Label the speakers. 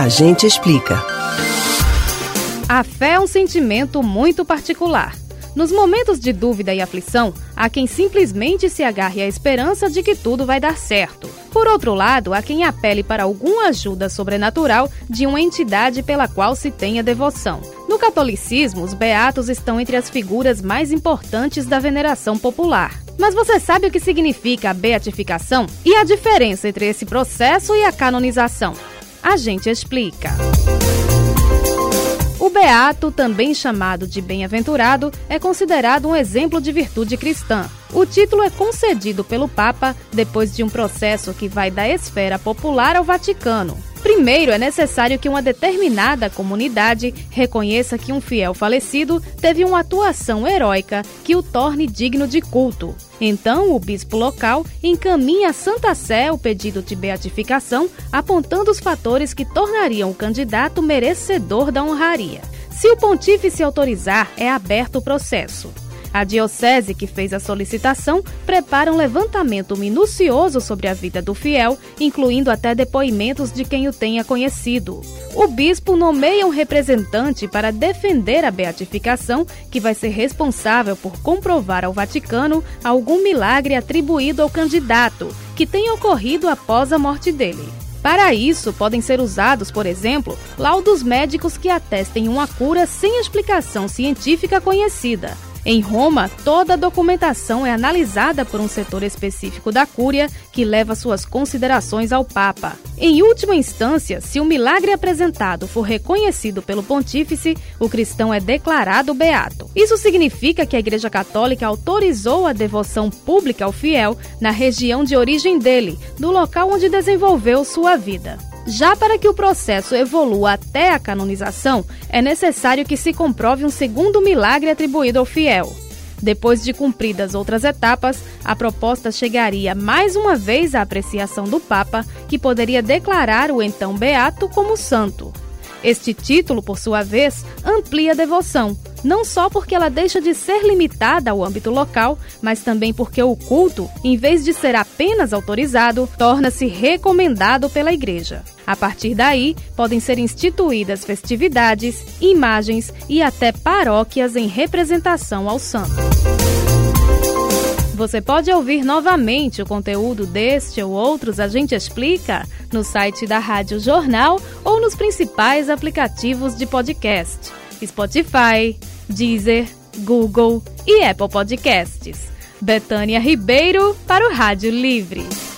Speaker 1: A gente explica.
Speaker 2: A fé é um sentimento muito particular. Nos momentos de dúvida e aflição, há quem simplesmente se agarre à esperança de que tudo vai dar certo. Por outro lado, há quem apele para alguma ajuda sobrenatural de uma entidade pela qual se tenha devoção. No catolicismo, os beatos estão entre as figuras mais importantes da veneração popular. Mas você sabe o que significa a beatificação e a diferença entre esse processo e a canonização? A gente explica. O beato, também chamado de bem-aventurado, é considerado um exemplo de virtude cristã. O título é concedido pelo Papa depois de um processo que vai da esfera popular ao Vaticano. Primeiro, é necessário que uma determinada comunidade reconheça que um fiel falecido teve uma atuação heróica que o torne digno de culto. Então, o bispo local encaminha à Santa Sé o pedido de beatificação, apontando os fatores que tornariam o candidato merecedor da honraria. Se o pontífice autorizar, é aberto o processo. A diocese que fez a solicitação prepara um levantamento minucioso sobre a vida do fiel, incluindo até depoimentos de quem o tenha conhecido. O bispo nomeia um representante para defender a beatificação, que vai ser responsável por comprovar ao Vaticano algum milagre atribuído ao candidato, que tenha ocorrido após a morte dele. Para isso, podem ser usados, por exemplo, laudos médicos que atestem uma cura sem explicação científica conhecida. Em Roma, toda a documentação é analisada por um setor específico da Cúria que leva suas considerações ao Papa. Em última instância, se o milagre apresentado for reconhecido pelo pontífice, o cristão é declarado beato. Isso significa que a Igreja Católica autorizou a devoção pública ao fiel na região de origem dele, do local onde desenvolveu sua vida. Já para que o processo evolua até a canonização, é necessário que se comprove um segundo milagre atribuído ao fiel. Depois de cumpridas outras etapas, a proposta chegaria mais uma vez à apreciação do Papa, que poderia declarar o então beato como santo. Este título, por sua vez, amplia a devoção, não só porque ela deixa de ser limitada ao âmbito local, mas também porque o culto, em vez de ser apenas autorizado, torna-se recomendado pela Igreja. A partir daí, podem ser instituídas festividades, imagens e até paróquias em representação ao santo. Você pode ouvir novamente o conteúdo deste ou outros A Gente Explica no site da Rádio Jornal ou nos principais aplicativos de podcast: Spotify, Deezer, Google e Apple Podcasts. Betânia Ribeiro para o Rádio Livre.